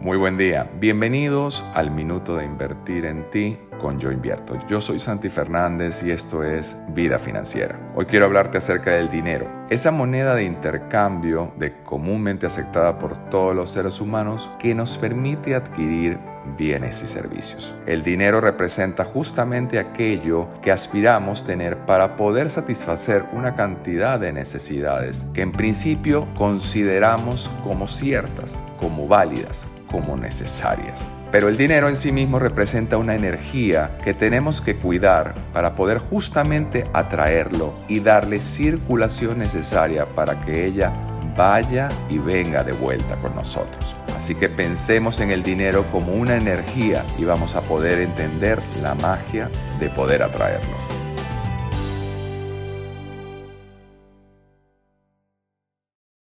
Muy buen día. Bienvenidos al Minuto de Invertir en Ti con Yo Invierto. Yo soy Santi Fernández y esto es Vida Financiera. Hoy quiero hablarte acerca del dinero, esa moneda de intercambio de comúnmente aceptada por todos los seres humanos que nos permite adquirir bienes y servicios. El dinero representa justamente aquello que aspiramos tener para poder satisfacer una cantidad de necesidades que en principio consideramos como ciertas, como válidas, como necesarias. Pero el dinero en sí mismo representa una energía que tenemos que cuidar para poder justamente atraerlo y darle circulación necesaria para que ella vaya y venga de vuelta con nosotros. Así que pensemos en el dinero como una energía y vamos a poder entender la magia de poder atraerlo.